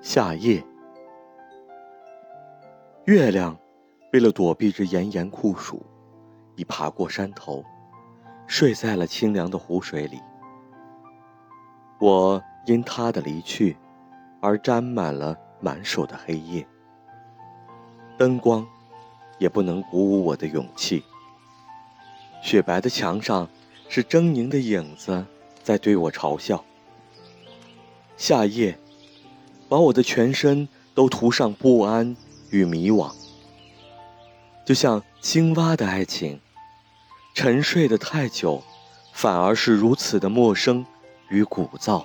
夏夜，月亮为了躲避这炎炎酷暑，已爬过山头，睡在了清凉的湖水里。我因他的离去，而沾满了满手的黑夜。灯光也不能鼓舞我的勇气。雪白的墙上，是狰狞的影子在对我嘲笑。夏夜。把我的全身都涂上不安与迷惘，就像青蛙的爱情，沉睡的太久，反而是如此的陌生与鼓噪。